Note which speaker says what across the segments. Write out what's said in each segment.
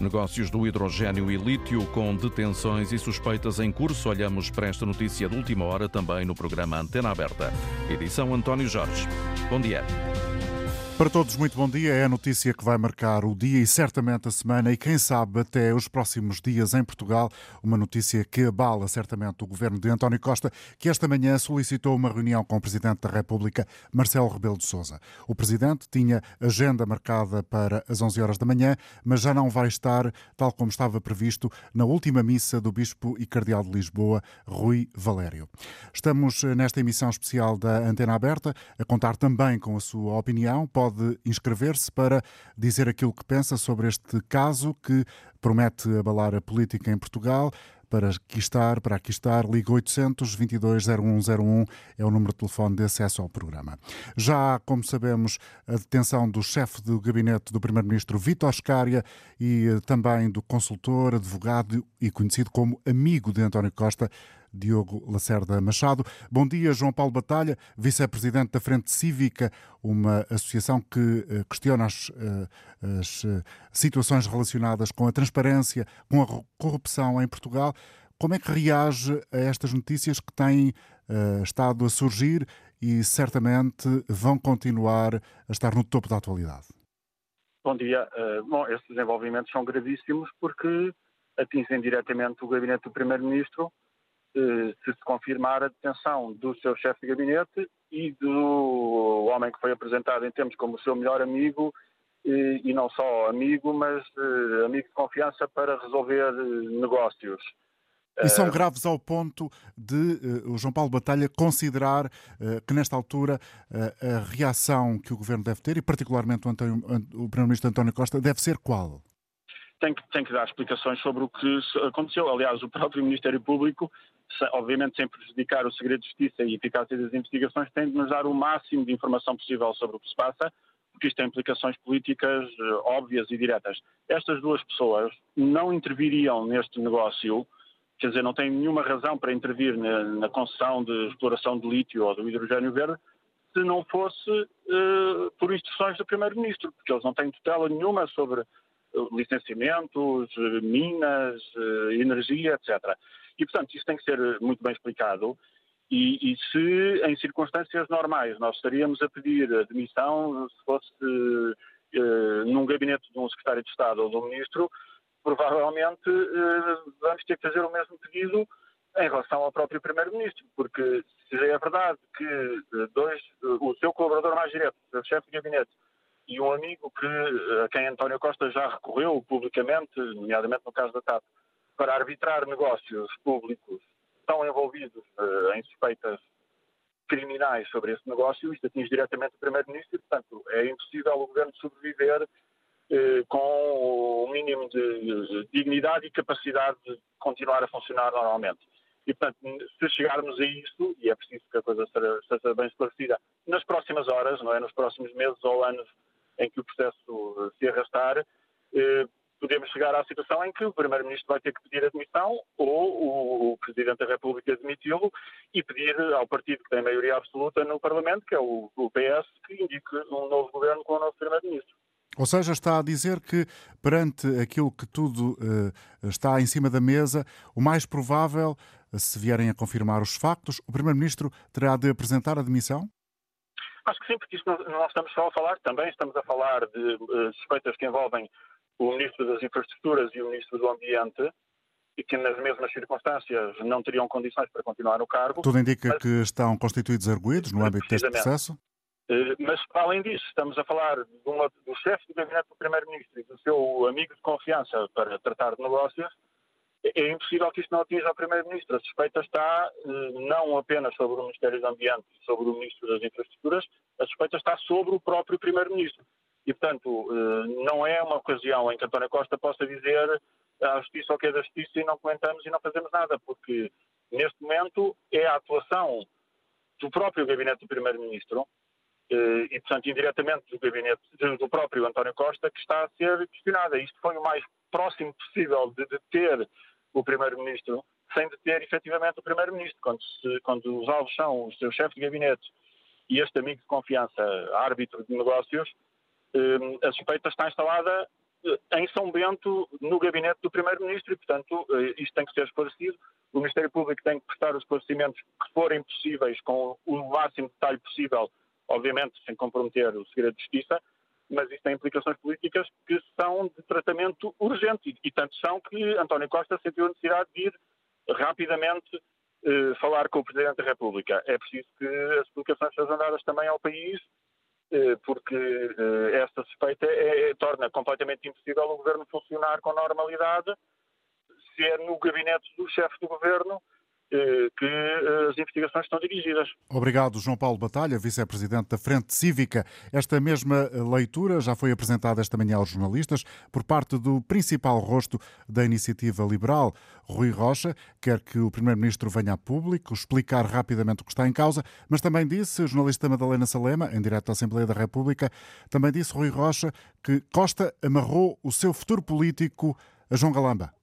Speaker 1: Negócios do hidrogênio e lítio com detenções e suspeitas em curso. Olhamos para esta notícia de última hora também no programa Antena Aberta. Edição António Jorge. Bom dia.
Speaker 2: Para todos, muito bom dia. É a notícia que vai marcar o dia e certamente a semana e, quem sabe, até os próximos dias em Portugal. Uma notícia que abala certamente o governo de António Costa, que esta manhã solicitou uma reunião com o Presidente da República, Marcelo Rebelo de Souza. O Presidente tinha agenda marcada para as 11 horas da manhã, mas já não vai estar, tal como estava previsto, na última missa do Bispo e Cardeal de Lisboa, Rui Valério. Estamos nesta emissão especial da Antena Aberta a contar também com a sua opinião. Pode pode inscrever-se para dizer aquilo que pensa sobre este caso que promete abalar a política em Portugal. Para aqui estar, para aqui estar, ligue 800 22 0101 é o número de telefone de acesso ao programa. Já há, como sabemos, a detenção do chefe do gabinete do Primeiro-Ministro Vítor Scária e eh, também do consultor, advogado e conhecido como amigo de António Costa, Diogo Lacerda Machado. Bom dia, João Paulo Batalha, vice-presidente da Frente Cívica, uma associação que eh, questiona as, eh, as eh, situações relacionadas com a transparência, com a corrupção em Portugal. Como é que reage a estas notícias que têm estado a surgir e certamente vão continuar a estar no topo da atualidade?
Speaker 3: Bom dia. Bom, estes desenvolvimentos são gravíssimos porque atingem diretamente o gabinete do Primeiro-Ministro se se confirmar a detenção do seu chefe de gabinete e do homem que foi apresentado em termos como seu melhor amigo, e, não só amigo, mas uh, amigo de confiança para resolver uh, negócios.
Speaker 2: E são graves ao ponto de uh, o João Paulo Batalha considerar uh, que, nesta altura, uh, a reação que o governo deve ter, e particularmente o, o Primeiro-Ministro António Costa, deve ser qual?
Speaker 3: Tem que, tem que dar explicações sobre o que aconteceu. Aliás, o próprio Ministério Público obviamente sem prejudicar o segredo de justiça e eficácia das investigações, tem de nos dar o máximo de informação possível sobre o que se passa, porque isto tem implicações políticas eh, óbvias e diretas. Estas duas pessoas não interviriam neste negócio, quer dizer, não têm nenhuma razão para intervir na, na concessão de exploração de lítio ou do hidrogênio verde, se não fosse uh, por instruções do Primeiro-Ministro, porque eles não têm tutela nenhuma sobre licenciamentos, minas, energia, etc. E, portanto, isso tem que ser muito bem explicado. E, e, se em circunstâncias normais nós estaríamos a pedir admissão, se fosse uh, num gabinete de um secretário de Estado ou de um ministro, provavelmente uh, vamos ter que fazer o mesmo pedido em relação ao próprio primeiro-ministro, porque se é verdade que dois, o seu colaborador mais direto, o chefe de gabinete, e um amigo que, a quem António Costa já recorreu publicamente, nomeadamente no caso da TAP, para arbitrar negócios públicos estão envolvidos uh, em suspeitas criminais sobre esse negócio, isto atinge diretamente o Primeiro-Ministro e, portanto, é impossível o Governo sobreviver uh, com o mínimo de dignidade e capacidade de continuar a funcionar normalmente. E, portanto, se chegarmos a isso, e é preciso que a coisa seja bem esclarecida, nas próximas horas, não é, nos próximos meses ou anos em que o processo se arrastar, eh, podemos chegar à situação em que o Primeiro-Ministro vai ter que pedir admissão ou o Presidente da República admiti-lo e pedir ao partido que tem maioria absoluta no Parlamento, que é o, PS, que indique um novo governo com o novo Primeiro-Ministro.
Speaker 2: Ou seja, está a dizer que, perante aquilo que tudo uh, está em cima da mesa, o mais provável, se vierem a confirmar os factos, o Primeiro-Ministro terá de apresentar a demissão?
Speaker 3: Acho que sim, porque isto não, não estamos só a falar, também estamos a falar de uh, suspeitas que envolvem o Ministro das Infraestruturas e o Ministro do Ambiente, e que nas mesmas circunstâncias não teriam condições para continuar no cargo.
Speaker 2: Tudo indica mas, que estão constituídos arguídos no âmbito deste processo?
Speaker 3: Uh, mas, além disso, estamos a falar uma, do chefe do gabinete do Primeiro-Ministro e do seu amigo de confiança para tratar de negócios, é impossível que isto não atinja o Primeiro-Ministro. A suspeita está eh, não apenas sobre o Ministério do Ambiente e sobre o Ministro das Infraestruturas, a suspeita está sobre o próprio Primeiro-Ministro. E, portanto, eh, não é uma ocasião em que António Costa possa dizer a justiça o que é da justiça e não comentamos e não fazemos nada, porque neste momento é a atuação do próprio gabinete do Primeiro-Ministro eh, e, portanto, indiretamente do gabinete do próprio António Costa que está a ser questionada. Isto foi o mais próximo possível de deter o Primeiro-Ministro sem deter efetivamente o Primeiro-Ministro. Quando, quando, os alvos são o seu chefe de gabinete e este amigo de confiança, árbitro de negócios, a suspeita está instalada em São Bento, no gabinete do Primeiro-Ministro, e, portanto, isto tem que ser esclarecido. O Ministério Público tem que prestar os esclarecimentos que forem possíveis, com o máximo de detalhe possível, obviamente sem comprometer o segredo de justiça, mas isso tem implicações políticas que são de tratamento urgente, e, tanto são que António Costa sentiu a necessidade de ir rapidamente eh, falar com o Presidente da República. É preciso que as explicações sejam dadas também ao país, eh, porque eh, esta suspeita é, é, torna completamente impossível o Governo funcionar com normalidade se é no gabinete do chefe do Governo eh, que eh, as investigações estão dirigidas.
Speaker 2: Obrigado, João Paulo Batalha, vice-presidente da Frente Cívica. Esta mesma leitura já foi apresentada esta manhã aos jornalistas por parte do principal rosto da iniciativa liberal, Rui Rocha. Quer que o primeiro-ministro venha a público explicar rapidamente o que está em causa, mas também disse, o jornalista Madalena Salema, em direto à Assembleia da República, também disse Rui Rocha que Costa amarrou o seu futuro político a João Galamba.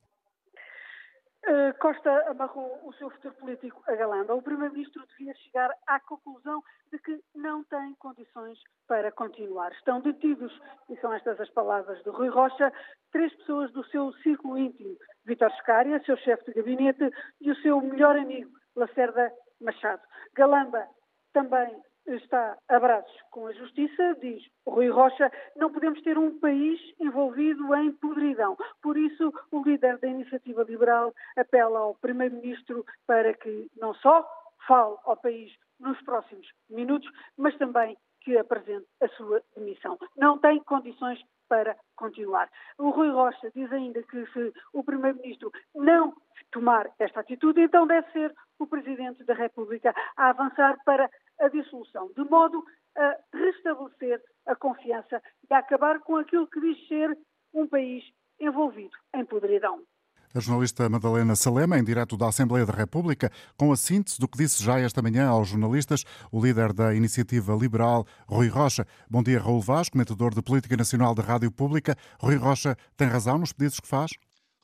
Speaker 4: Eh, Costa amarrou o seu futuro político a Galamba. O Primeiro-Ministro devia chegar à conclusão de que não tem condições para continuar. Estão detidos, e são estas as palavras de Rui Rocha, três pessoas do seu círculo íntimo. Vítor Scária, seu chefe de gabinete, e o seu melhor amigo, Lacerda Machado. Galamba também está a braços com a justiça, diz Rui Rocha, não podemos ter um país envolvido em podridão. Por isso, o líder da Iniciativa Liberal apela ao Primeiro-Ministro para que não só fale ao país nos próximos minutos, mas também que apresente a sua demissão. Não tem condições para continuar. O Rui Rocha diz ainda que se o Primeiro-Ministro não tomar esta atitude, então deve ser o Presidente da República a avançar para a dissolução, de modo a restabelecer a confiança e a acabar com aquilo que diz ser um país envolvido em podridão.
Speaker 2: A jornalista Madalena Salema, em direto da Assembleia da República, com a síntese do que disse já esta manhã aos jornalistas o líder da Iniciativa Liberal, Rui Rocha. Bom dia, Raul Vaz, comentador de Política Nacional da Rádio Pública. Rui Rocha tem razão nos pedidos que faz?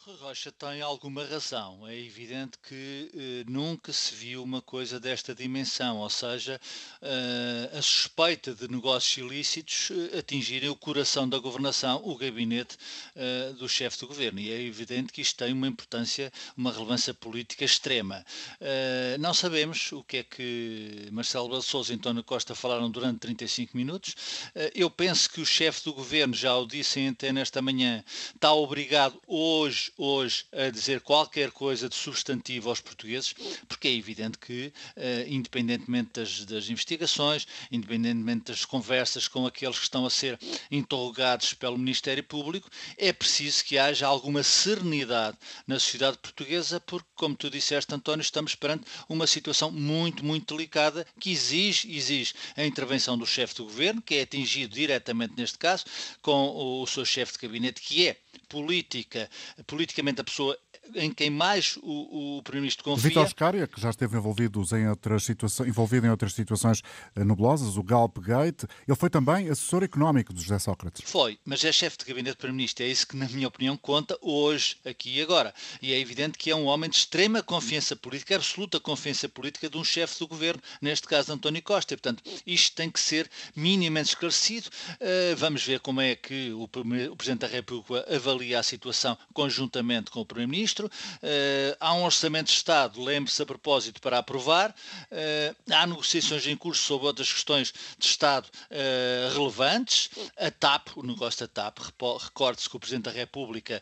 Speaker 5: Rocha tem alguma razão. É evidente que eh, nunca se viu uma coisa desta dimensão, ou seja, eh, a suspeita de negócios ilícitos eh, atingirem o coração da governação, o gabinete eh, do chefe do governo. E é evidente que isto tem uma importância, uma relevância política extrema. Eh, não sabemos o que é que Marcelo Belo Souza e António Costa falaram durante 35 minutos. Eh, eu penso que o chefe do governo, já o disse em antena esta manhã, está obrigado hoje hoje a dizer qualquer coisa de substantivo aos portugueses, porque é evidente que, uh, independentemente das, das, investigações, independentemente das conversas com aqueles que estão a ser interrogados pelo Ministério Público, é preciso que haja alguma serenidade na sociedade portuguesa, porque, como tu disseste, António, estamos perante uma situação muito, muito delicada que exige, exige a intervenção do chefe do governo, que é atingido diretamente neste caso, com o seu chefe de gabinete, que é política, politicamente a pessoa em quem mais o, o Primeiro-Ministro confia.
Speaker 2: Vitor Scária, que já esteve envolvido em outras situações, envolvido em outras situações eh, nebulosas, o Galp Gate, ele foi também assessor económico de José Sócrates.
Speaker 5: Foi, mas é chefe de gabinete do Primeiro-Ministro. É isso que, na minha opinião, conta hoje, aqui e agora. E é evidente que é um homem de extrema confiança política, absoluta confiança política de um chefe do governo, neste caso António Costa. E, portanto, isto tem que ser minimamente esclarecido. Uh, vamos ver como é que o, o Presidente da República avalia a situação conjuntamente com o Primeiro-Ministro. Primeiro-Ministro. Uh, há um Orçamento de Estado, lembre-se a propósito, para aprovar. Uh, há negociações em curso sobre outras questões de Estado uh, relevantes. A TAP, o negócio da TAP, recorde-se que o Presidente da República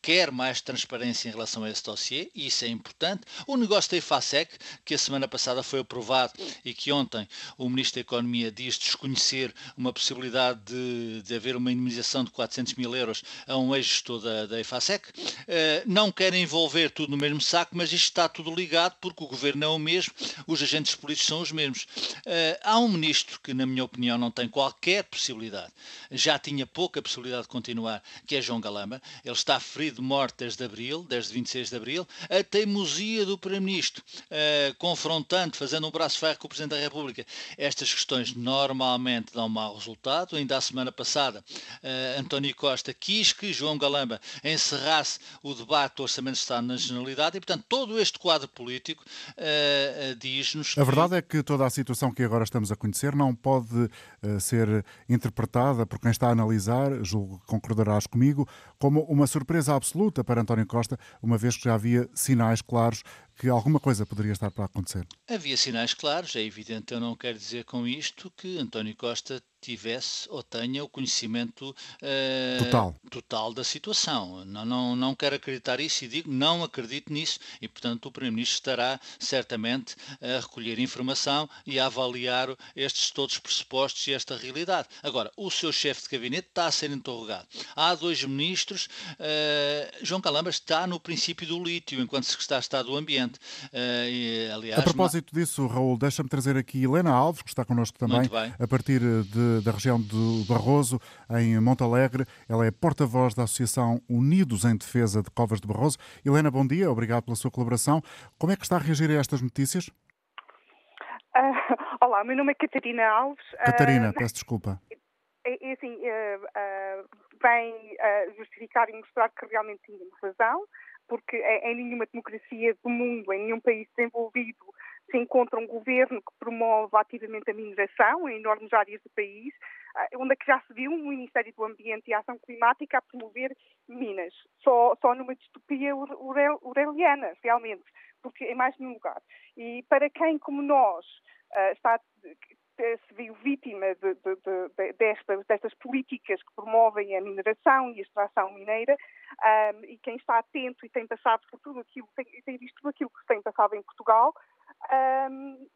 Speaker 5: quer mais transparência em relação a esse dossiê, e isso é importante. O negócio da IFASEC, que a semana passada foi aprovado e que ontem o Ministro da Economia diz desconhecer uma possibilidade de, de haver uma indemnização de 400 mil euros a um ex-gestor da, da IFASEC não querem envolver tudo no mesmo saco, mas isto está tudo ligado porque o governo é o mesmo, os agentes políticos são os mesmos. Uh, há um ministro que, na minha opinião, não tem qualquer possibilidade, já tinha pouca possibilidade de continuar, que é João Galamba. Ele está ferido de morte desde abril, desde 26 de abril. A teimosia do Primeiro-Ministro, uh, confrontando, fazendo um braço ferro com o Presidente da República. Estas questões normalmente dão mau resultado. Ainda a semana passada, António Costa quis que João Galamba encerrasse o debate debate do Orçamento de Estado na Generalidade e, portanto, todo este quadro político uh, diz-nos.
Speaker 2: A verdade é que toda a situação que agora estamos a conhecer não pode uh, ser interpretada por quem está a analisar, julgo que concordarás comigo, como uma surpresa absoluta para António Costa, uma vez que já havia sinais claros que alguma coisa poderia estar para acontecer.
Speaker 5: Havia sinais claros, é evidente, eu não quero dizer com isto que António Costa tivesse ou tenha o conhecimento uh,
Speaker 2: total.
Speaker 5: total da situação. Não, não, não quero acreditar isso e digo não acredito nisso e, portanto, o Primeiro-Ministro estará certamente a recolher informação e a avaliar estes todos os pressupostos e esta realidade. Agora, o seu chefe de gabinete está a ser interrogado. Há dois ministros, uh, João Calamba está no princípio do lítio, enquanto secretário de Estado do Ambiente. Uh,
Speaker 2: e, aliás, a propósito disso, Raul, deixa-me trazer aqui Helena Alves, que está connosco também, a partir de da região do Barroso, em Montalegre. Ela é porta-voz da Associação Unidos em Defesa de Covas de Barroso. Helena, bom dia, obrigado pela sua colaboração. Como é que está a reagir a estas notícias?
Speaker 6: Uh, olá, meu nome é Catarina Alves.
Speaker 2: Catarina, uh, peço desculpa.
Speaker 6: É, é assim, uh, vem justificar e mostrar que realmente tínhamos razão, porque em nenhuma democracia do mundo, em nenhum país desenvolvido, se encontra um governo que promove ativamente a mineração em enormes áreas do país, ah, onde é que já se viu um Ministério do Ambiente e Ação Climática a promover minas. Só, só numa distopia ureliana, realmente, porque em mais nenhum lugar. E para quem, como nós, ah, está se viu vítima de, de, de, destas, destas, políticas que promovem a mineração e a extração mineira um, e quem está atento e tem passado por tudo aquilo, tem, tem visto tudo aquilo que tem passado em Portugal, um,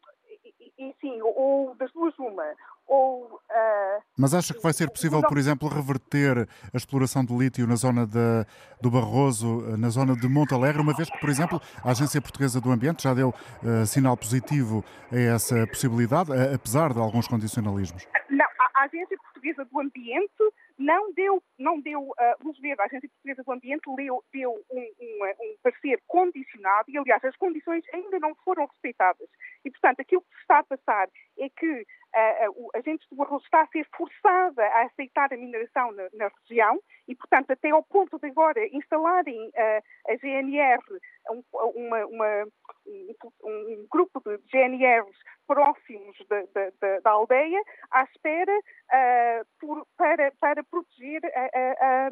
Speaker 6: e, e, sim, ou das duas uma, ou... Uh,
Speaker 2: Mas acha que vai ser possível, por exemplo, reverter a exploração do lítio na zona de, do Barroso, na zona de Montalegre, uma vez que, por exemplo, a Agência Portuguesa do Ambiente já deu uh, sinal positivo a essa possibilidade, apesar de alguns condicionalismos?
Speaker 6: Não, a Agência Portuguesa do Ambiente não deu, não deu uh, luz verde. A Agência Portuguesa do Ambiente deu, deu um, um, um, parecer condicionado e, aliás, as condições ainda não foram respeitadas. E, portanto, aquilo que se está a passar é que a gente do Barroso está a ser forçada a aceitar a mineração na, na região e, portanto, até ao ponto de agora instalarem uh, a GNR, um, uma, uma, um, um, grupo de GNRs próximos da, da, aldeia, à espera uh, por, para, para proteger a, a,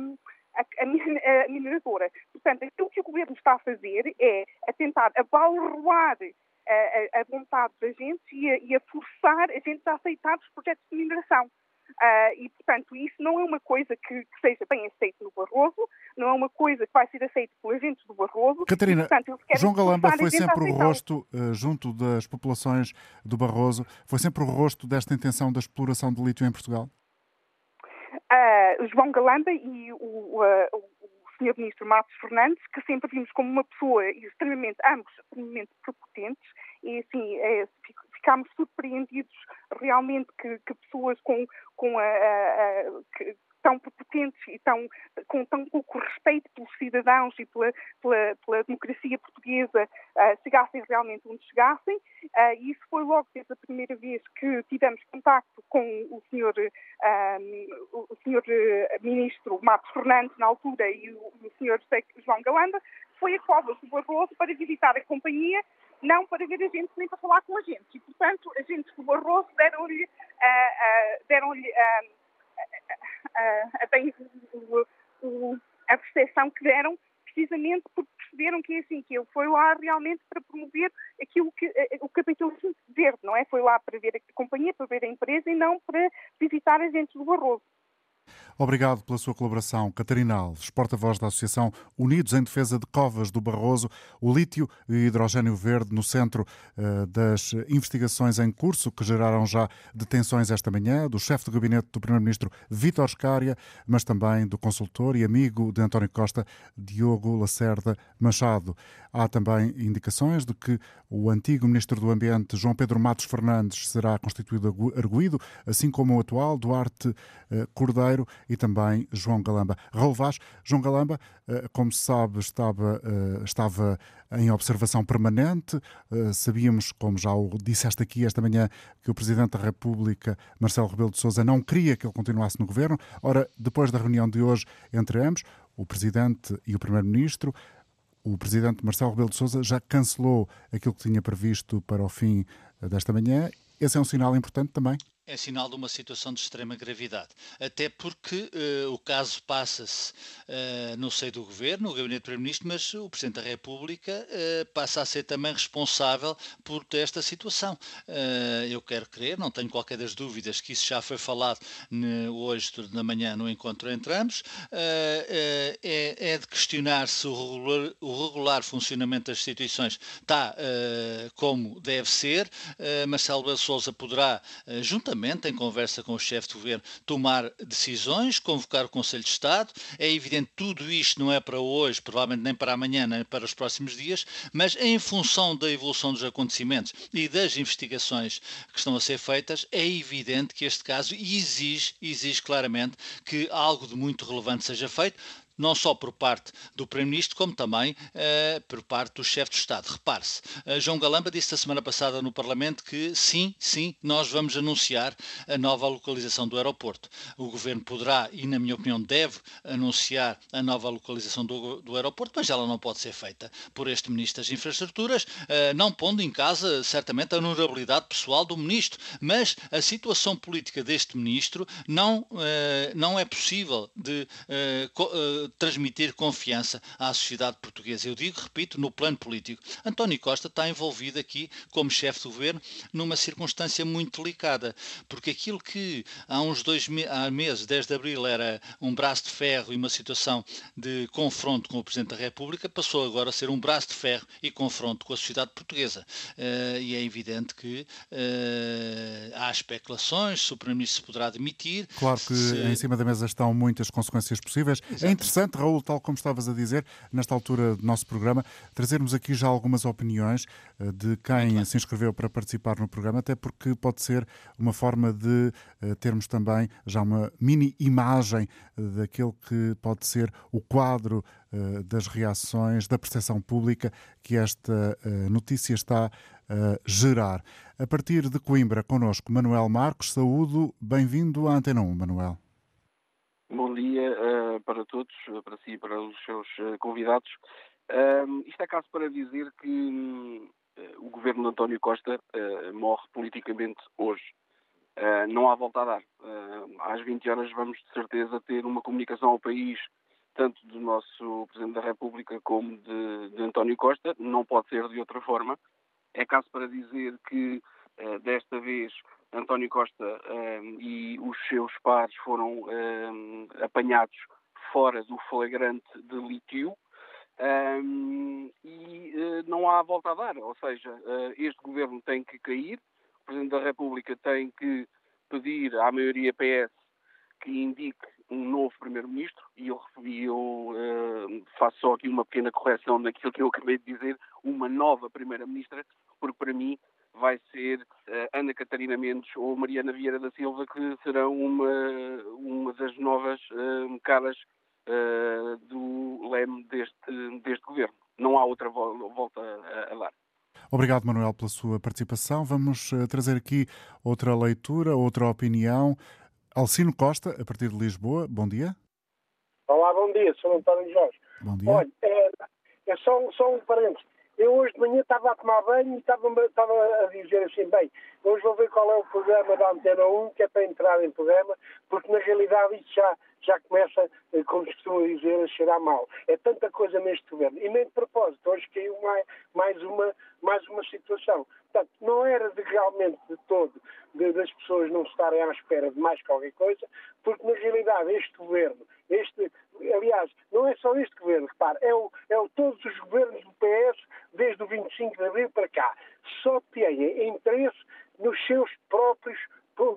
Speaker 6: a, a, mineradora. Portanto, aquilo que o governo está a fazer é a tentar abalroar a, a, vontade da gente e a, e a, forçar a gente a aceitar os projetos de mineração. Uh, e, portanto, isso não é uma coisa que, que, seja bem aceito no Barroso, não é uma coisa que vai ser aceita pelos agentes do Barroso.
Speaker 2: Catarina, e, portanto, João Galamba foi sempre o rosto, uh, junto das populações do Barroso, foi sempre o rosto desta intenção da exploração de lítio em Portugal?
Speaker 6: Uh, João Galamba e o, o, o Sr. Ministro Matos Fernandes, que sempre vimos como uma pessoa extremamente, ambos extremamente prepotentes, e assim, é, ficámos surpreendidos realmente que, que pessoas com, com a, a, a que, tão prepotentes e tão, com tão pouco respeito pelos cidadãos e pela, pela, pela democracia portuguesa uh, chegassem realmente onde chegassem. Uh, e isso foi logo desde a primeira vez que tivemos contacto com o senhor, um, o senhor ministro Matos Fernandes, na altura, e o, o senhor João Galamba, foi a Covas do Barroso para visitar a companhia não para ver a gente nem para falar com a gente. E, portanto, a gente do Barroso deram-lhe uh, deram uh, a, a percepção que deram precisamente porque perceberam que é assim, que ele foi lá realmente para promover aquilo que o capitalismo verde, não é? Foi lá para ver a companhia, para ver a empresa e não para visitar agentes do Barroso.
Speaker 2: Obrigado pela sua colaboração. Catarina Alves, porta-voz da Associação Unidos em Defesa de Covas do Barroso, o lítio e hidrogênio verde no centro uh, das investigações em curso que geraram já detenções esta manhã do chefe de gabinete do Primeiro-Ministro Vítor Scária, mas também do consultor e amigo de António Costa, Diogo Lacerda Machado. Há também indicações de que o antigo Ministro do Ambiente, João Pedro Matos Fernandes, será constituído arguído, assim como o atual Duarte uh, Cordeiro e também João Galamba. Raul Vaz, João Galamba, eh, como se sabe, estava, eh, estava em observação permanente. Eh, sabíamos, como já o disseste aqui esta manhã, que o Presidente da República, Marcelo Rebelo de Sousa, não queria que ele continuasse no governo. Ora, depois da reunião de hoje entre ambos, o Presidente e o Primeiro-Ministro. O Presidente Marcelo Rebelo de Sousa já cancelou aquilo que tinha previsto para o fim desta manhã. Esse é um sinal importante também?
Speaker 5: É sinal de uma situação de extrema gravidade. Até porque uh, o caso passa-se uh, no seio do governo, no gabinete do Primeiro-Ministro, mas o Presidente da República uh, passa a ser também responsável por esta situação. eu quero crer, não tenho qualquer das dúvidas que isso já foi falado hoje, na manhã, no encontro entre ambos. É, é, de questionar se o regular, o regular, funcionamento das instituições está como deve ser. Marcelo Souza poderá, juntamente em conversa com o chefe de governo, tomar decisões, convocar o Conselho de Estado. É evidente tudo isto não é para hoje, provavelmente nem para amanhã, nem para os próximos dias, mas em função da evolução dos acontecimentos e das investigações que estão a ser feitas, é evidente que este caso exige, exige claramente que algo de muito relevante seja feito não só por parte do Primeiro-Ministro, como também uh, por parte do chefe de Estado. Repare-se, uh, João Galamba disse a semana passada no Parlamento que sim, sim, nós vamos anunciar a nova localização do aeroporto. O Governo poderá, e na minha opinião deve, anunciar a nova localização do, do aeroporto, mas ela não pode ser feita por este Ministro das Infraestruturas, uh, não pondo em casa, certamente, a honorabilidade pessoal do Ministro, mas a situação política deste Ministro não, não é possível de transmitir confiança à sociedade portuguesa. Eu digo, repito, no plano político. António Costa está envolvido aqui, como chefe do governo, numa circunstância muito delicada, porque aquilo que há uns dois me há meses, 10 de abril, era um braço de ferro e uma situação de confronto com o Presidente da República, passou agora a ser um braço de ferro e confronto com a sociedade portuguesa. Uh, e é evidente que uh, há especulações se o Primeiro-Ministro poderá demitir.
Speaker 2: Claro que se... em cima da mesa estão muitas consequências possíveis. É interessante interessante, Raul, tal como estavas a dizer, nesta altura do nosso programa, trazermos aqui já algumas opiniões eh, de quem se inscreveu para participar no programa, até porque pode ser uma forma de eh, termos também já uma mini imagem eh, daquele que pode ser o quadro das reações, da percepção pública que esta notícia está a gerar. A partir de Coimbra, connosco Manuel Marcos, saúdo, bem-vindo à Antena 1, Manuel.
Speaker 7: Bom dia uh, para todos, para si e para os seus uh, convidados. Uh, isto é caso para dizer que o governo de António Costa morre politicamente hoje. não há volta a dar. às 20 horas vamos de certeza ter uma comunicação ao país, tanto do nosso Presidente da República como de, de António Costa. Não pode ser de outra forma. É caso para dizer que desta vez António Costa um, e os seus pares foram um, apanhados fora do flagrante delitio um, e uh, não há volta a dar, ou seja, uh, este governo tem que cair, o Presidente da República tem que pedir à maioria PS que indique um novo Primeiro-Ministro e eu, eu uh, faço só aqui uma pequena correção naquilo que eu acabei de dizer, uma nova Primeira-Ministra, porque para mim vai ser uh, Ana Catarina Mendes ou Mariana Vieira da Silva, que serão uma, uma das novas uh, caras uh, do leme deste, deste governo. Não há outra volta a, a dar.
Speaker 2: Obrigado, Manuel, pela sua participação. Vamos trazer aqui outra leitura, outra opinião. Alcino Costa, a partir de Lisboa, bom dia.
Speaker 8: Olá, bom dia, sou António Jorge.
Speaker 2: Bom dia.
Speaker 8: Olha, é, é só, só um parênteses. Eu hoje de manhã estava a tomar banho e estava, estava a dizer assim, bem, hoje vou ver qual é o programa da Antena 1, que é para entrar em programa, porque na realidade isso já, já começa, eh, como se costuma dizer, a cheirar mal. É tanta coisa neste governo. E nem de propósito, hoje caiu mais, mais, uma, mais uma situação. Portanto, não era de, realmente de todo de, das pessoas não estarem à espera de mais qualquer coisa, porque na realidade este governo, este, aliás, não é só este governo, repare, é, o, é o, todos os governos do PS desde o 25 de abril para cá, só têm interesse nos seus próprios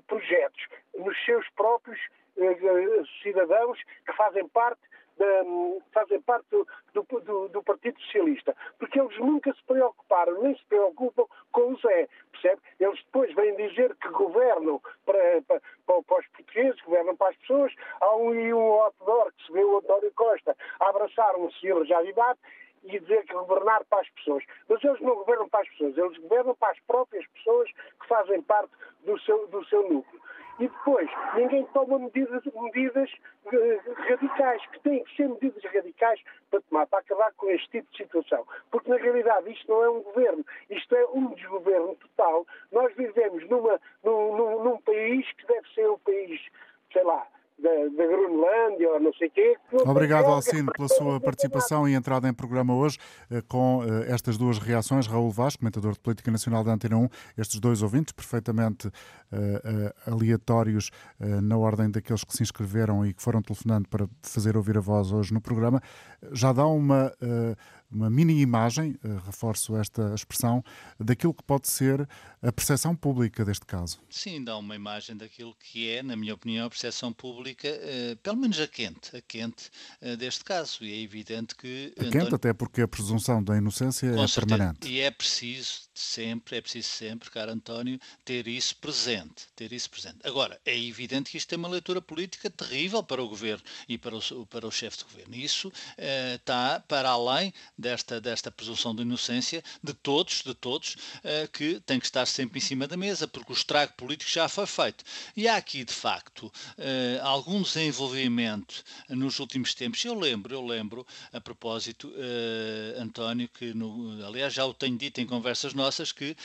Speaker 8: projetos, nos seus próprios eh, cidadãos que fazem parte da, fazem parte do, do, do, Partido Socialista, porque eles nunca se preocuparam, nem se preocupam com o Zé, percebe? Eles depois vêm dizer que governam para, para, para os portugueses, governam para as pessoas. Há um e um outdoor que se vê o António Costa a abraçar um de idade e dizer que governar para as pessoas. Mas eles não governam para as pessoas, eles governam para as próprias pessoas que fazem parte do seu, do seu núcleo. e depois ninguém toma medidas, medidas eh, radicais, que têm que ser medidas radicais para tomar, para acabar com este tipo de situação. Porque na realidade isto não é um governo, isto é um desgoverno total. Nós vivemos numa, num, num, num país que deve ser um país, sei lá, da, da Groenlândia ou não sei o quê.
Speaker 2: Obrigado, Alcino, pela sua participação e entrada em programa hoje eh, com eh, estas duas reações. Raul Vaz, comentador de Política Nacional da Antena 1, estes dois ouvintes perfeitamente uh, aleatórios uh, na ordem daqueles que se inscreveram e que foram telefonando para fazer ouvir a voz hoje no programa, já dá uma uma mini imagem, eh, reforço esta expressão, daquilo que pode ser a percepção pública deste caso.
Speaker 5: Sim, dá uma imagem daquilo que é, na minha opinião, a percepção pública, eh, pelo menos a quente, a quente eh, deste caso. E é evidente que.
Speaker 2: A quente, até porque a presunção da inocência é certeza. permanente.
Speaker 5: E é preciso sempre, é preciso sempre, caro António, ter isso presente. Ter isso presente. Agora, é evidente que isto tem uma leitura política terrível para o governo e para o, para o chefe de governo. Isso está para além desta, desta presunção de inocência de todos, de todos, uh, que tem que estar sempre em cima da mesa, porque o estrago político já foi feito. E há aqui, de facto, uh, algum desenvolvimento nos últimos tempos. Eu lembro, eu lembro, a propósito, uh, António, que no, aliás já o tenho dito em conversas nossas, que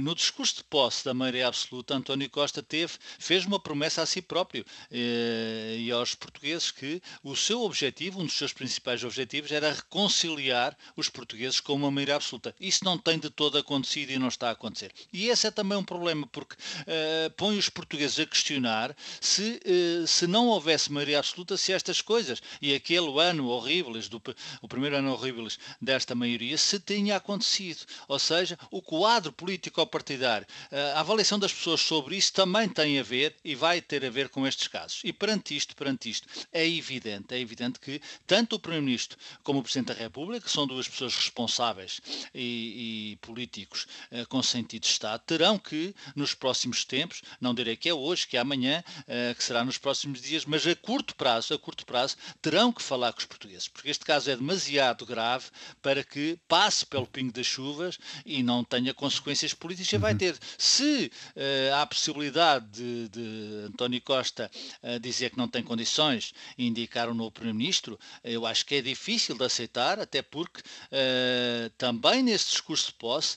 Speaker 5: no discurso de posse da maioria absoluta, António Costa teve, fez uma promessa a si próprio e aos portugueses que o seu objetivo, um dos seus principais objetivos, era reconciliar os portugueses com uma maioria absoluta. Isso não tem de todo acontecido e não está a acontecer. E esse é também um problema, porque uh, põe os portugueses a questionar se, uh, se não houvesse maioria absoluta, se estas coisas e aquele ano horríveis, do, o primeiro ano horríveis desta maioria, se tinha acontecido. Ou seja, o quadro político-partidário, uh, a avaliação das pessoas sobre isso também tem a ver e vai ter a ver com estes casos. E perante isto, perante isto, é evidente, é evidente que tanto o Primeiro-Ministro como o Presidente da República são são duas pessoas responsáveis e, e políticos uh, com sentido de Estado, terão que, nos próximos tempos, não direi que é hoje, que é amanhã, uh, que será nos próximos dias, mas a curto prazo, a curto prazo, terão que falar com os portugueses, porque este caso é demasiado grave para que passe pelo pingo das chuvas e não tenha consequências políticas. Uhum. Vai ter. Se uh, há a possibilidade de, de António Costa dizer que não tem condições e indicar um novo Primeiro-Ministro, eu acho que é difícil de aceitar, até porque porque uh, também nesse discurso de posse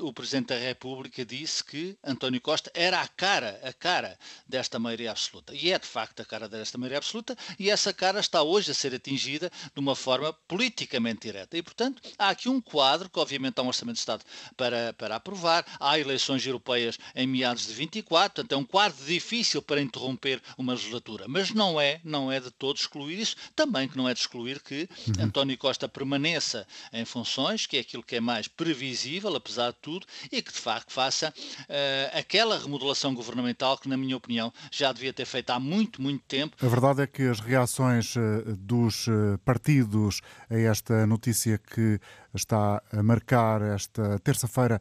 Speaker 5: o Presidente da República disse que António Costa era a cara, a cara desta maioria absoluta. E é de facto a cara desta maioria absoluta e essa cara está hoje a ser atingida de uma forma politicamente direta. E, portanto, há aqui um quadro que obviamente há um Orçamento de Estado para, para aprovar, há eleições europeias em meados de 24, portanto é um quadro difícil para interromper uma legislatura. Mas não é, não é de todo excluir isso, também que não é de excluir que uhum. António Costa permaneça em funções, que é aquilo que é mais previsível, apesar de tudo, e que de facto faça uh, aquela remodelação governamental que, na minha opinião, já devia ter feito há muito, muito tempo.
Speaker 2: A verdade é que as reações uh, dos uh, partidos a esta notícia que está a marcar esta terça-feira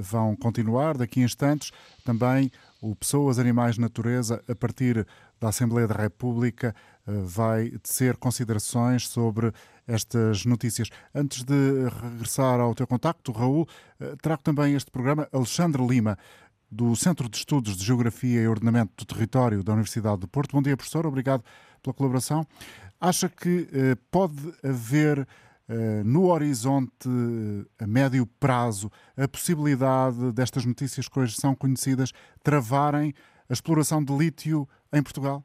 Speaker 2: vão continuar daqui a instantes. Também o Pessoas, Animais, Natureza, a partir da Assembleia da República, vai tecer considerações sobre estas notícias. Antes de regressar ao teu contacto, Raul, eh, trago também este programa Alexandre Lima, do Centro de Estudos de Geografia e Ordenamento do Território da Universidade de Porto. Bom dia, professor, obrigado pela colaboração. Acha que eh, pode haver eh, no horizonte a médio prazo a possibilidade destas notícias que hoje são conhecidas travarem a exploração de lítio em Portugal?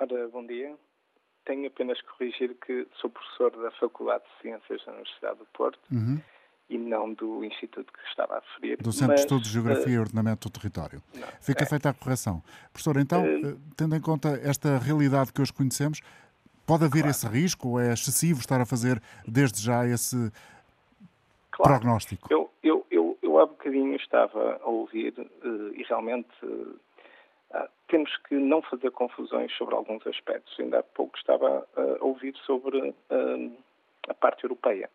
Speaker 9: Ora, bom dia. Tenho apenas que corrigir que sou professor da Faculdade de Ciências da Universidade do Porto uhum. e não do Instituto que estava a referir.
Speaker 2: Do Centro mas, de Estudos de Geografia uh, e Ordenamento do Território. Não, Fica é. feita a correção. Professor, então, uh, tendo em conta esta realidade que hoje conhecemos, pode haver claro. esse risco ou é excessivo estar a fazer desde já esse claro. prognóstico?
Speaker 9: Eu, eu, eu, eu há bocadinho estava a ouvir uh, e realmente ah, temos que não fazer confusões sobre alguns aspectos. Ainda há pouco estava a ouvir sobre ah, a parte europeia.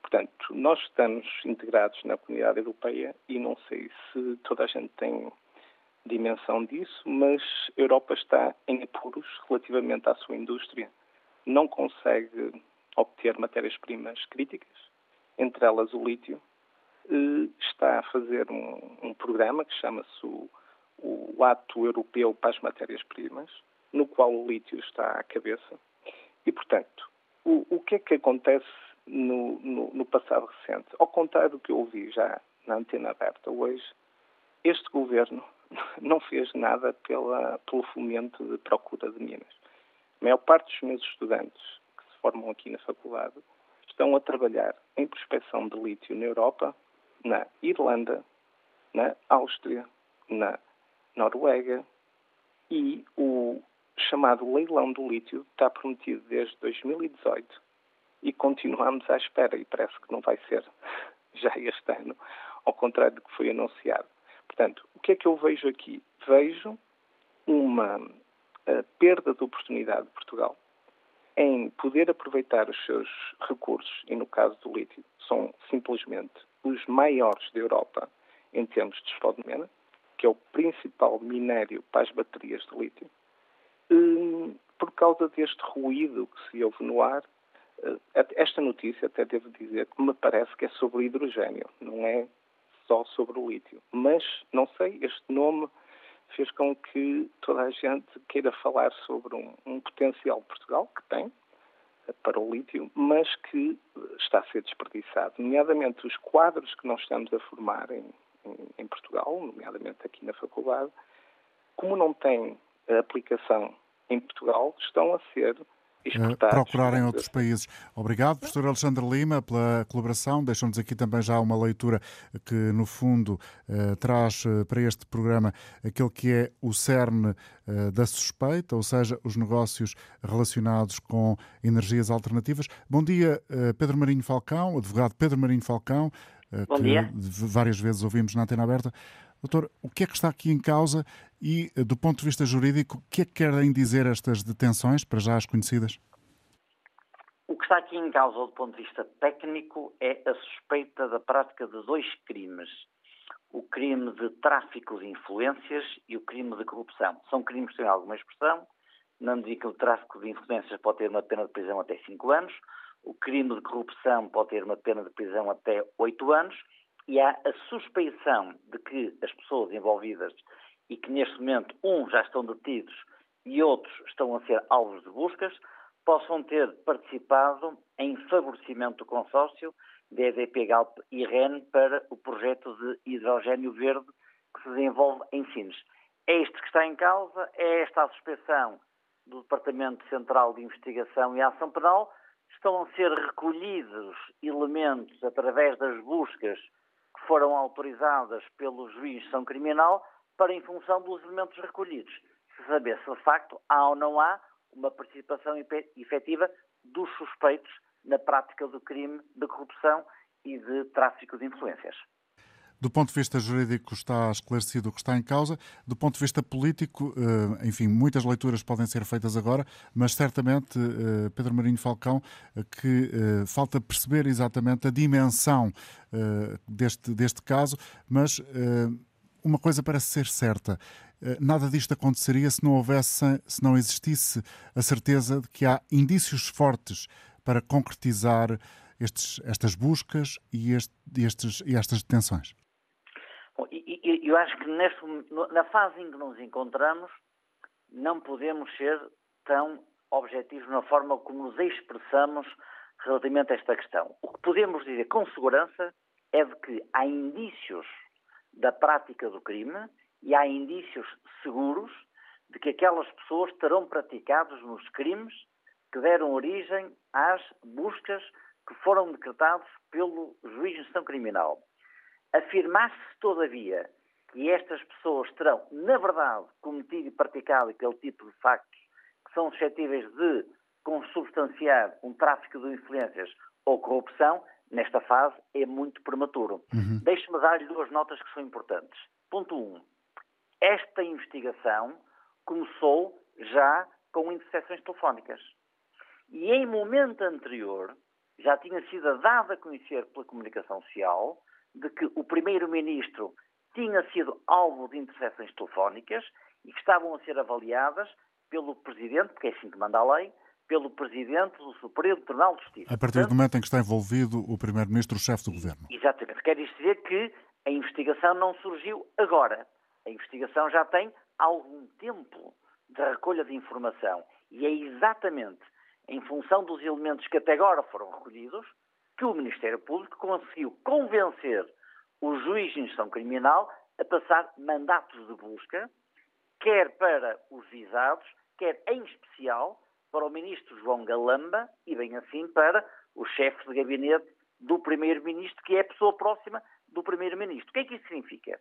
Speaker 9: Portanto, nós estamos integrados na comunidade europeia e não sei se toda a gente tem dimensão disso, mas a Europa está em apuros relativamente à sua indústria. Não consegue obter matérias-primas críticas, entre elas o lítio. Está a fazer um, um programa que chama-se o o ato europeu para as matérias-primas, no qual o lítio está à cabeça. E, portanto, o, o que é que acontece no, no, no, passado recente? Ao contrário do que eu ouvi já na antena aberta hoje, este governo não fez nada pela, pelo fomento de procura de minas. A maior parte dos meus estudantes que se formam aqui na faculdade estão a trabalhar em prospecção de lítio na Europa, na Irlanda, na Áustria, na Noruega e o chamado leilão do lítio está prometido desde 2018 e continuamos à espera e parece que não vai ser já este ano, ao contrário do que foi anunciado. Portanto, o que é que eu vejo aqui? Vejo uma perda de oportunidade de Portugal em poder aproveitar os seus recursos, e no caso do lítio, são simplesmente os maiores da Europa em termos de spodumena, que é o principal minério para as baterias de lítio, hum, por causa deste ruído que se ouve no ar. Eh, esta notícia, até devo dizer, que me parece que é sobre hidrogênio, não é só sobre o lítio. Mas, não sei, este nome fez com que toda a gente queira falar sobre um, um potencial Portugal, que tem, eh, para o lítio, mas que está a ser desperdiçado. Nomeadamente os quadros que nós estamos a formar em, em Portugal, nomeadamente aqui na faculdade, como não têm aplicação em Portugal, estão a ser
Speaker 2: procurar em outros países. Obrigado, professor Alexandre Lima, pela colaboração. Deixamos aqui também já uma leitura que, no fundo, eh, traz eh, para este programa aquele que é o cerne eh, da suspeita, ou seja, os negócios relacionados com energias alternativas. Bom dia, Pedro Marinho Falcão, advogado Pedro Marinho Falcão,
Speaker 10: Bom que dia.
Speaker 2: várias vezes ouvimos na antena aberta. Doutor, o que é que está aqui em causa e, do ponto de vista jurídico, o que é que querem dizer estas detenções, para já as conhecidas?
Speaker 10: O que está aqui em causa, do ponto de vista técnico, é a suspeita da prática de dois crimes. O crime de tráfico de influências e o crime de corrupção. São crimes que têm alguma expressão, na medida que o tráfico de influências pode ter uma pena de prisão até 5 anos, o crime de corrupção pode ter uma pena de prisão até 8 anos, e há a suspeição de que as pessoas envolvidas e que neste momento uns já estão detidos e outros estão a ser alvos de buscas, possam ter participado em favorecimento do consórcio da EDP Galp e REN para o projeto de hidrogênio verde que se desenvolve em Sines. É isto que está em causa, é esta a suspeição do Departamento Central de Investigação e Ação Penal. Estão a ser recolhidos elementos através das buscas foram autorizadas pelo juiz de São Criminal para em função dos elementos recolhidos. Saber se de facto há ou não há uma participação efetiva dos suspeitos na prática do crime de corrupção e de tráfico de influências.
Speaker 2: Do ponto de vista jurídico está esclarecido o que está em causa. Do ponto de vista político, eh, enfim, muitas leituras podem ser feitas agora, mas certamente, eh, Pedro Marinho Falcão, eh, que falta perceber exatamente a dimensão deste, deste caso, mas uma coisa parece ser certa. Nada disto aconteceria se não houvesse, se não existisse a certeza de que há indícios fortes para concretizar estes, estas buscas e, este, estes, e estas detenções
Speaker 10: eu acho que neste, na fase em que nos encontramos, não podemos ser tão objetivos na forma como nos expressamos relativamente a esta questão. O que podemos dizer com segurança é de que há indícios da prática do crime e há indícios seguros de que aquelas pessoas terão praticado nos crimes que deram origem às buscas que foram decretados pelo juiz de instrução criminal. Afirmar-se, todavia, que estas pessoas terão, na verdade, cometido e praticado aquele tipo de factos que são suscetíveis de consubstanciar um tráfico de influências ou corrupção, nesta fase é muito prematuro. Uhum. Deixe-me dar-lhe duas notas que são importantes. Ponto 1. Um, esta investigação começou já com interseções telefónicas. E em momento anterior já tinha sido dada a conhecer pela comunicação social de que o primeiro-ministro tinha sido alvo de interseções telefónicas e que estavam a ser avaliadas pelo Presidente, porque é assim que manda a lei, pelo Presidente do Supremo Tribunal de Justiça.
Speaker 2: A partir do momento em que está envolvido o Primeiro-Ministro, o chefe do Governo.
Speaker 10: Exatamente. Quer dizer que a investigação não surgiu agora. A investigação já tem algum tempo de recolha de informação e é exatamente em função dos elementos que até agora foram recolhidos que o Ministério Público conseguiu convencer o juiz de instrução criminal a passar mandatos de busca, quer para os visados, quer em especial para o ministro João Galamba e bem assim para o chefe de gabinete do primeiro-ministro, que é a pessoa próxima do primeiro-ministro. O que é que isso significa?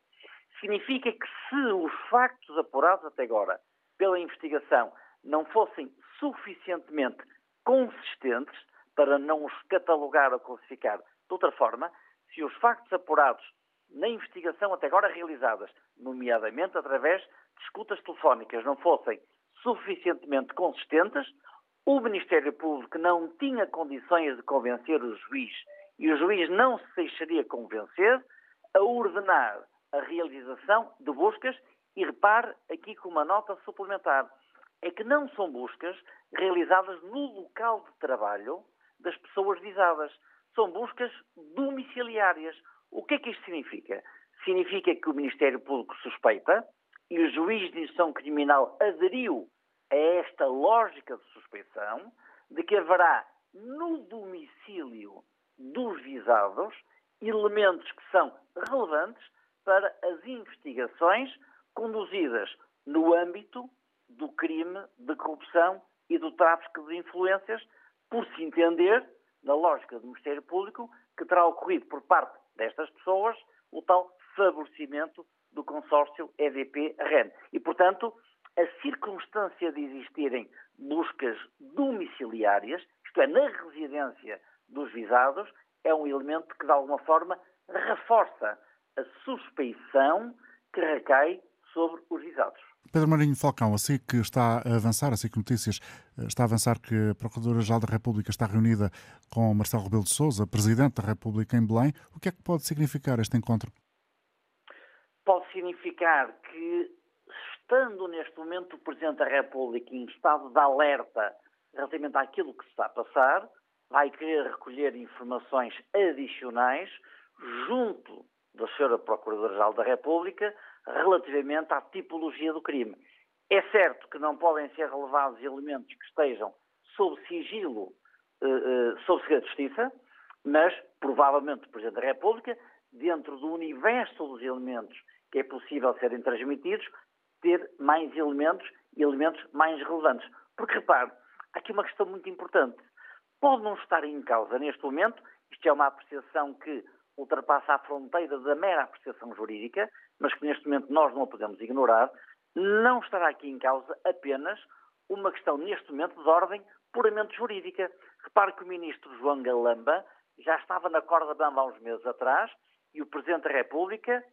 Speaker 10: Significa que se os factos apurados até agora pela investigação não fossem suficientemente consistentes para não os catalogar ou classificar de outra forma, se os factos apurados na investigação até agora realizadas, nomeadamente através de escutas telefónicas, não fossem suficientemente consistentes, o Ministério Público não tinha condições de convencer o juiz e o juiz não se deixaria convencer a ordenar a realização de buscas e repare aqui com uma nota suplementar, é que não são buscas realizadas no local de trabalho das pessoas visadas, são buscas domiciliárias. O que é que isto significa? Significa que o Ministério Público suspeita e o juiz de instrução criminal aderiu a esta lógica de suspeição de que haverá no domicílio dos visados elementos que são relevantes para as investigações conduzidas no âmbito do crime de corrupção e do tráfico de influências, por se entender, na lógica do Ministério Público, que terá ocorrido por parte destas pessoas o tal favorecimento do consórcio EDP-REN. E, portanto, a circunstância de existirem buscas domiciliárias, isto é, na residência dos visados, é um elemento que, de alguma forma, reforça a suspeição que recai sobre os visados.
Speaker 2: Pedro Marinho Falcão, assim que está a avançar, assim que Notícias eh, está a avançar que a Procuradora-Geral da República está reunida com Marcelo Rebelo de Sousa, Presidente da República em Belém, o que é que pode significar este encontro?
Speaker 10: Pode significar que, estando neste momento o Presidente da República em estado de alerta relativamente àquilo que se está a passar, vai querer recolher informações adicionais junto da Sra. Procuradora-Geral da República relativamente à tipologia do crime. É certo que não podem ser relevados elementos que estejam sob sigilo, eh, eh, sob segredo de justiça, mas provavelmente o Presidente da República, dentro do universo dos elementos que é possível serem transmitidos, ter mais elementos e elementos mais relevantes. Porque repare, há aqui uma questão muito importante. Pode não estar em causa neste momento, isto é uma apreciação que ultrapassa a fronteira da mera apreciação jurídica, mas que neste momento nós não podemos ignorar, não estará aqui em causa apenas uma questão, neste momento, de ordem puramente jurídica. Repare que o ministro João Galamba já estava na corda bamba há uns meses atrás e o Presidente da República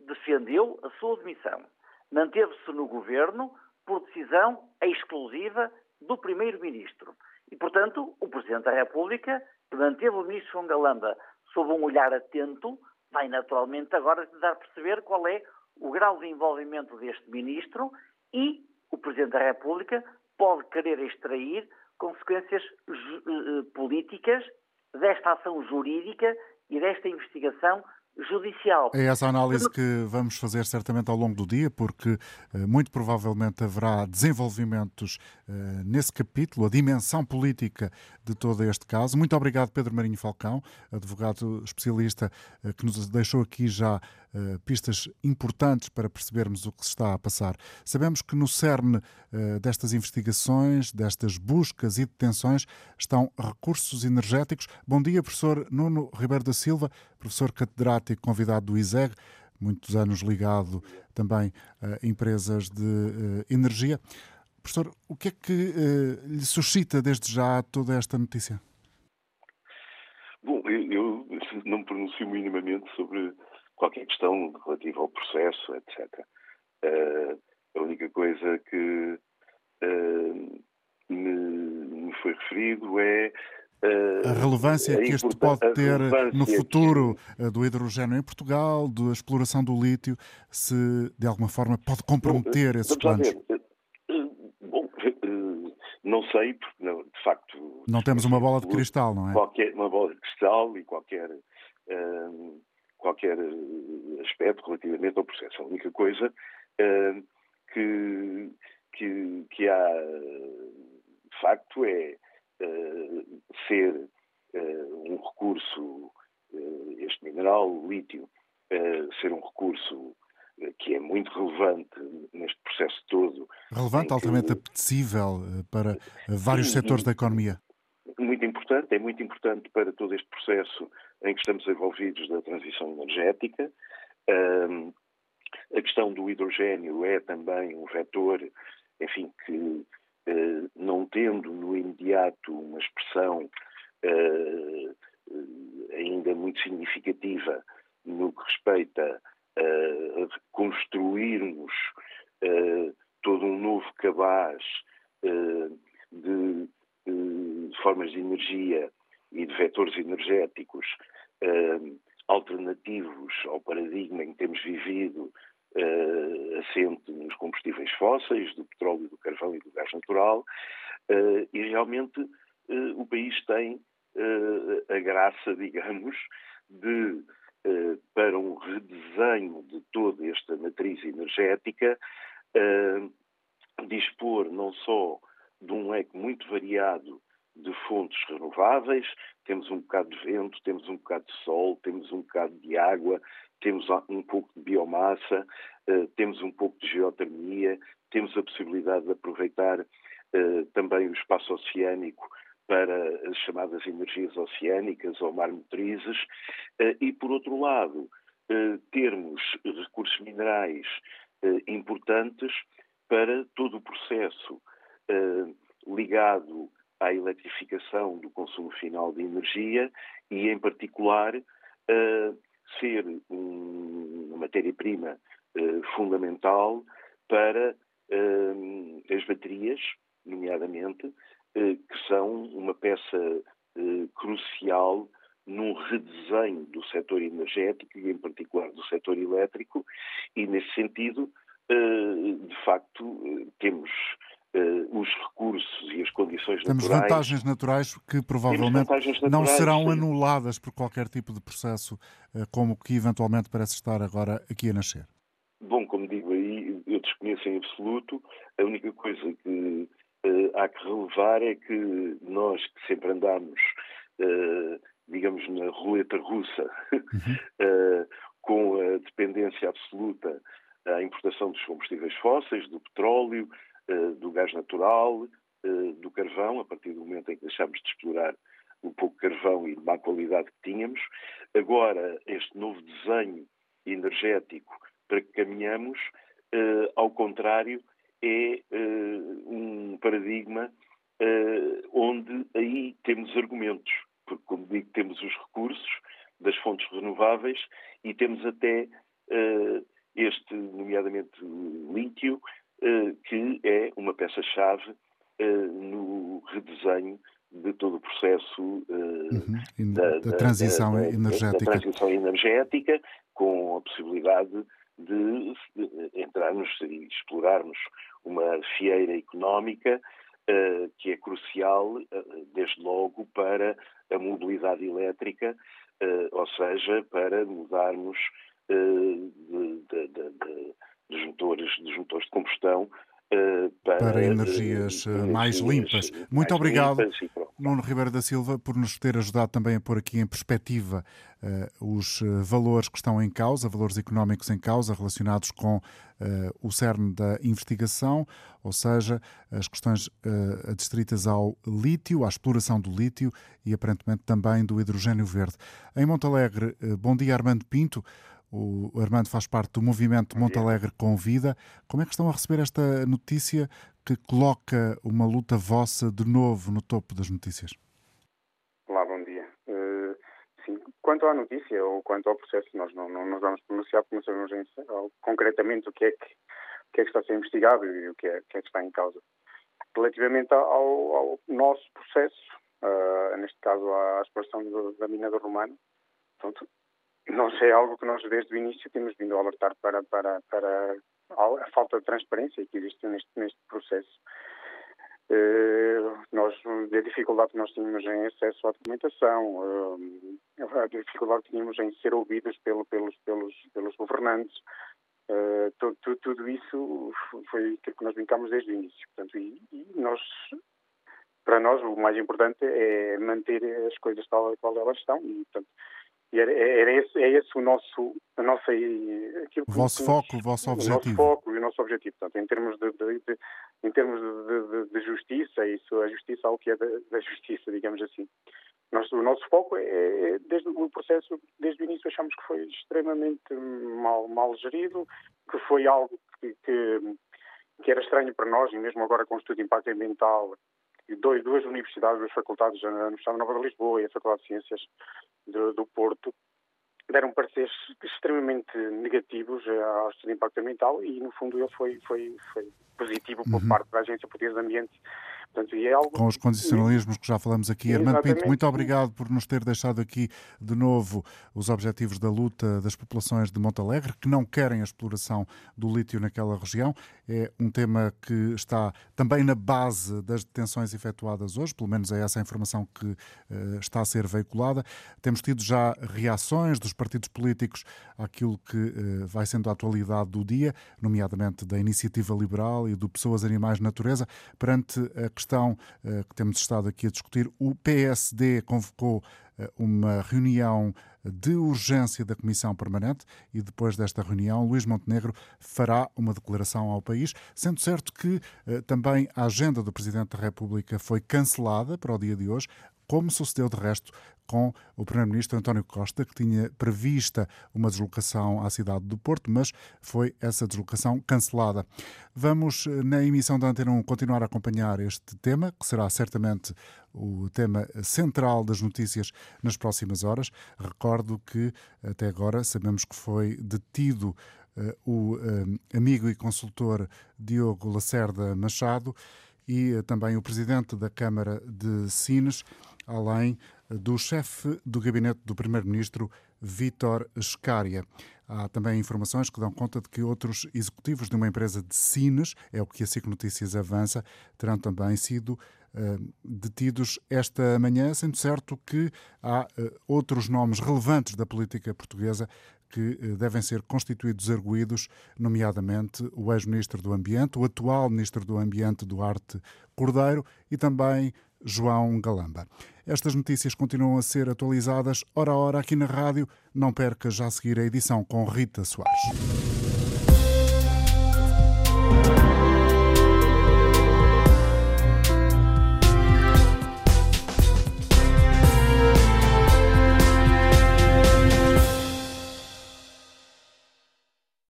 Speaker 10: defendeu a sua demissão. Manteve-se no governo por decisão exclusiva do Primeiro-Ministro. E, portanto, o Presidente da República, que manteve o ministro João Galamba sob um olhar atento, vai naturalmente agora tentar perceber qual é o grau de envolvimento deste ministro e o Presidente da República pode querer extrair consequências uh, políticas desta ação jurídica e desta investigação judicial.
Speaker 2: É essa análise que vamos fazer certamente ao longo do dia, porque eh, muito provavelmente haverá desenvolvimentos eh, nesse capítulo, a dimensão política de todo este caso. Muito obrigado, Pedro Marinho Falcão, advogado especialista eh, que nos deixou aqui já pistas importantes para percebermos o que se está a passar. Sabemos que no cerne destas investigações, destas buscas e detenções, estão recursos energéticos. Bom dia, professor Nuno Ribeiro da Silva, professor catedrático convidado do ISEG, muitos anos ligado também a empresas de uh, energia. Professor, o que é que lhe suscita desde já toda esta notícia?
Speaker 11: Bom, eu, eu não me pronuncio minimamente sobre qualquer questão relativa ao processo, etc. Uh, eh, a única coisa que me, me, foi referido é
Speaker 2: a relevância a que este pode ter no futuro que... Eh, do hidrogênio em Portugal, da exploração do lítio, se de alguma forma pode comprometer esses planos? Eh,
Speaker 11: eh, bom, não sei, porque não, de facto.
Speaker 2: Não temos uma bola de cristal, não é?
Speaker 11: Qualquer, uma bola de cristal e qualquer, qualquer aspecto relativamente ao processo. A única coisa uh, que, que, que há, de facto, é uh, ser uh, um recurso, este mineral, lítio, ser um recurso que é muito relevante neste processo todo.
Speaker 2: Relevante, altamente apetecível para vários Sim, setores da economia.
Speaker 11: Muito importante, é muito importante para todo este processo em que estamos envolvidos da transição energética. Um, a questão do hidrogênio é também um vetor, enfim, que uh, não tendo no imediato uma expressão uh, ainda muito significativa no que respeita a construirmos uh, todo um novo cabaz de formas de energia e de vetores energéticos uh, alternativos ao paradigma em que temos vivido uh, assente nos combustíveis fósseis, do petróleo, do carvão e do gás natural, e realmente o país tem a graça, digamos, de, para um redesenho de toda esta matriz energética, dispor não só de um leque muito variado de fontes renováveis, temos um bocado de vento, temos um bocado de sol, temos um bocado de água, temos um pouco de biomassa, uh, temos um pouco de geotermia, temos a possibilidade de aproveitar uh, também o espaço oceânico para as chamadas energias oceânicas ou mar-motrizes, uh, e por outro lado, termos recursos minerais importantes para todo o processo ligado à eletrificação do consumo final de energia e, em particular, uh, ser um, uma matéria-prima uh, fundamental para as baterias, nomeadamente, que são uma peça crucial num redesenho do setor energético e, em particular, do setor elétrico, e, nesse sentido, de facto, temos uh, os recursos e as condições
Speaker 2: Temos
Speaker 11: naturais.
Speaker 2: Temos vantagens naturais que provavelmente naturais, não serão sim. anuladas por qualquer tipo de processo, uh, como que eventualmente parece estar agora aqui a nascer.
Speaker 11: Bom, como digo aí, eu desconheço em absoluto. A única coisa que uh, há que relevar é que nós que sempre andamos, digamos, na roleta russa, uhum. com a dependência absoluta à importação dos combustíveis fósseis, do petróleo, do gás natural, eh, do carvão, a partir do momento em que deixámos de explorar o pouco carvão e de má qualidade que tínhamos. Agora, este novo desenho energético para que caminhamos, eh, ao contrário, é um paradigma onde aí temos argumentos, porque, como digo, temos os recursos das fontes renováveis e temos até este, nomeadamente lítio, eh, que é uma peça-chave eh, no redesenho de todo o processo
Speaker 2: eh, uhum. da, da, transição da, energética.
Speaker 11: Da, transição energética, com a possibilidade de, de entrarmos e explorarmos uma fieira económica uh, que é crucial, uh, desde logo, para a mobilidade elétrica, uh, ou seja, para mudarmos de, de, de, dos motores, dos motores de combustão
Speaker 2: Uh, para, para, energias uh, mais limpas. Muito mais obrigado, limpas Nuno Ribeiro da Silva, por nos ter ajudado também a pôr aqui em perspectiva uh, os valores que estão em causa, valores económicos em causa relacionados com o cerne da investigação, ou seja, as questões adstritas ao lítio, à exploração do lítio e aparentemente também do hidrogênio verde. Em Montalegre, bom dia Armando Pinto. O Armando faz parte do movimento Montalegre com Vida. Como é que estão a receber esta notícia que coloca uma luta vossa de novo no topo das notícias?
Speaker 12: Olá, bom dia. Uh, sim, quanto à notícia ou quanto ao processo, nós não, não nos vamos pronunciar porque não sabemos em, concretamente o que, é que, o que é que está a ser investigado e o que é, que, é que está em causa. Relativamente ao, ao nosso processo, uh, neste caso à exploração da mina do Romano, pronto, não é algo que nós desde o início temos vindo a alertar para, para, para a falta de transparência que existe neste, neste processo. Uh, nós, a dificuldade que nós tínhamos em acesso à documentação, uh, a dificuldade que tínhamos em ser ouvidos pelo, pelos, pelos, pelos governantes, Uh, tudo, tudo, isso foi aquilo que nós brincámos desde o início. Portanto, e, e, nós, para nós, o mais importante é manter as coisas tal qual elas estão. E, portanto, e era, era esse, é esse o nosso, a nossa,
Speaker 2: aquilo o vosso foco, o vosso objetivo.
Speaker 12: O nosso foco e o nosso objetivo. Portanto, em termos de, de, de em termos de, de, justiça, isso, a justiça é o que é da, da justiça, digamos assim. Nós, o nosso foco é, é, desde o processo, desde o início achamos que foi extremamente mal, mal gerido, que foi algo que, que, que era estranho para nós, e mesmo agora com o estudo de impacto ambiental, dois, duas universidades, duas faculdades, a Universidade Nova de Lisboa e a Faculdade de Ciências do, do Porto, deram pareceres extremamente negativos ao estudo de impacto ambiental e, no fundo, ele foi, foi, foi positivo por uhum. parte da Agência Portuguesa de Ambiente
Speaker 2: Portanto, é algo... Com os condicionalismos que já falamos aqui. Armando Pinto, muito obrigado por nos ter deixado aqui de novo os objetivos da luta das populações de Montalegre, que não querem a exploração do lítio naquela região. É um tema que está também na base das detenções efetuadas hoje, pelo menos é essa a informação que uh, está a ser veiculada. Temos tido já reações dos partidos políticos àquilo que uh, vai sendo a atualidade do dia, nomeadamente da Iniciativa Liberal e do Pessoas, Animais, Natureza, perante a questão uh, que temos estado aqui a discutir, o PSD convocou uh, uma reunião de urgência da Comissão Permanente e depois desta reunião, Luís Montenegro fará uma declaração ao país, sendo certo que uh, também a agenda do Presidente da República foi cancelada para o dia de hoje como sucedeu de resto com o Primeiro-Ministro António Costa, que tinha prevista uma deslocação à cidade do Porto, mas foi essa deslocação cancelada. Vamos, eh, na emissão da Antena 1, continuar a acompanhar este tema, que será certamente o tema central das notícias nas próximas horas. Recordo que, até agora, sabemos que foi detido uh, o uh, amigo e consultor Diogo Lacerda Machado e uh, também o presidente da Câmara de Sines além do chefe do gabinete do primeiro-ministro, Vítor Scária. Há também informações que dão conta de que outros executivos de uma empresa de Sines, é o que a SIC Notícias avança, terão também sido uh, detidos esta manhã, sendo certo que há uh, outros nomes relevantes da política portuguesa que uh, devem ser constituídos arguídos, nomeadamente o ex-ministro do Ambiente, o atual ministro do Ambiente, Duarte Cordeiro, e também João Galamba. Estas notícias continuam a ser atualizadas hora a hora aqui na rádio. Não perca já a seguir a edição com Rita Soares.